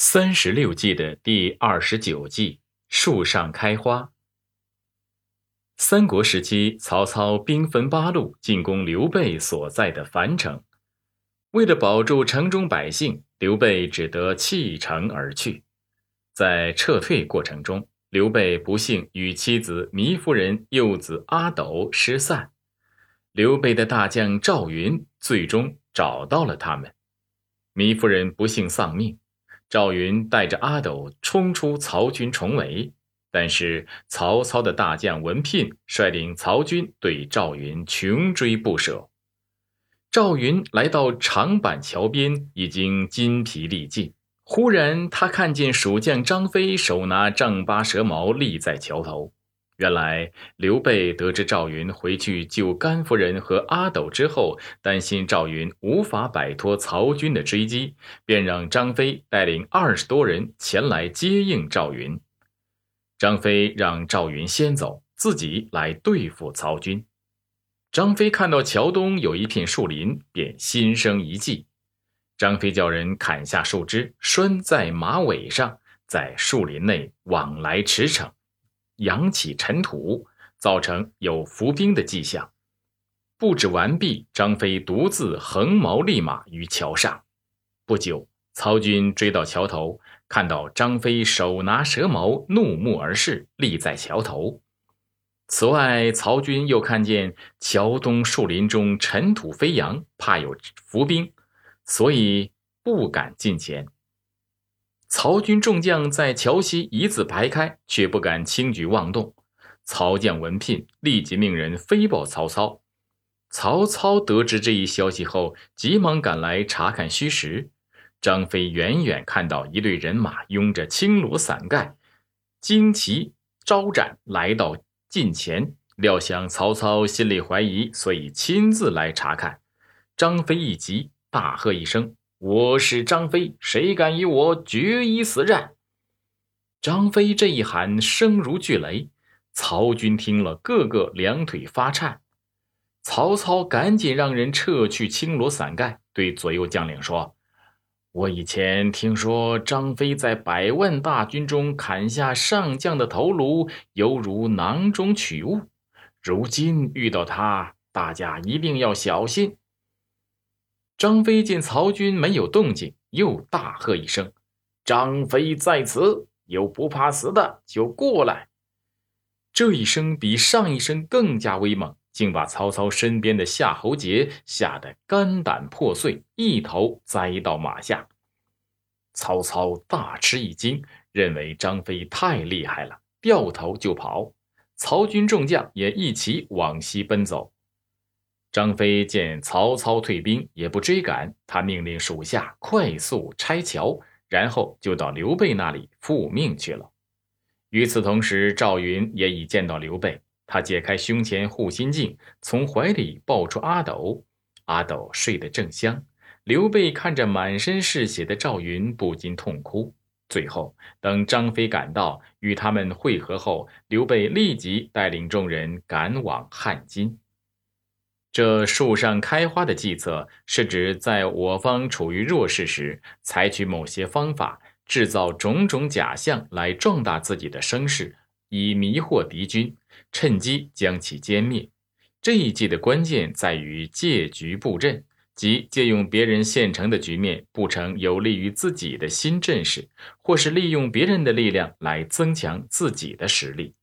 三十六计的第二十九计“树上开花”。三国时期，曹操兵分八路进攻刘备所在的樊城。为了保住城中百姓，刘备只得弃城而去。在撤退过程中，刘备不幸与妻子糜夫人、幼子阿斗失散。刘备的大将赵云最终找到了他们，糜夫人不幸丧命。赵云带着阿斗冲出曹军重围，但是曹操的大将文聘率领曹军对赵云穷追不舍。赵云来到长板桥边，已经筋疲力尽。忽然，他看见蜀将张飞手拿丈八蛇矛立在桥头。原来刘备得知赵云回去救甘夫人和阿斗之后，担心赵云无法摆脱曹军的追击，便让张飞带领二十多人前来接应赵云。张飞让赵云先走，自己来对付曹军。张飞看到桥东有一片树林，便心生一计。张飞叫人砍下树枝，拴在马尾上，在树林内往来驰骋。扬起尘土，造成有伏兵的迹象。布置完毕，张飞独自横矛立马于桥上。不久，曹军追到桥头，看到张飞手拿蛇矛，怒目而视，立在桥头。此外，曹军又看见桥东树林中尘土飞扬，怕有伏兵，所以不敢近前。曹军众将在桥西一字排开，却不敢轻举妄动。曹将闻聘立即命人飞报曹操。曹操得知这一消息后，急忙赶来查看虚实。张飞远远看到一队人马拥着青罗伞盖，旌旗招展来到近前，料想曹操心里怀疑，所以亲自来查看。张飞一急，大喝一声。我是张飞，谁敢与我决一死战？张飞这一喊，声如巨雷。曹军听了，个个两腿发颤。曹操赶紧让人撤去青罗伞盖，对左右将领说：“我以前听说张飞在百万大军中砍下上将的头颅，犹如囊中取物。如今遇到他，大家一定要小心。”张飞见曹军没有动静，又大喝一声：“张飞在此，有不怕死的就过来！”这一声比上一声更加威猛，竟把曹操身边的夏侯杰吓得肝胆破碎，一头栽到马下。曹操大吃一惊，认为张飞太厉害了，掉头就跑。曹军众将也一起往西奔走。张飞见曹操退兵，也不追赶，他命令属下快速拆桥，然后就到刘备那里复命去了。与此同时，赵云也已见到刘备，他解开胸前护心镜，从怀里抱出阿斗。阿斗睡得正香。刘备看着满身是血的赵云，不禁痛哭。最后，等张飞赶到，与他们会合后，刘备立即带领众人赶往汉津。这树上开花的计策，是指在我方处于弱势时，采取某些方法，制造种种假象来壮大自己的声势，以迷惑敌军，趁机将其歼灭。这一计的关键在于借局布阵，即借用别人现成的局面，布成有利于自己的新阵势，或是利用别人的力量来增强自己的实力。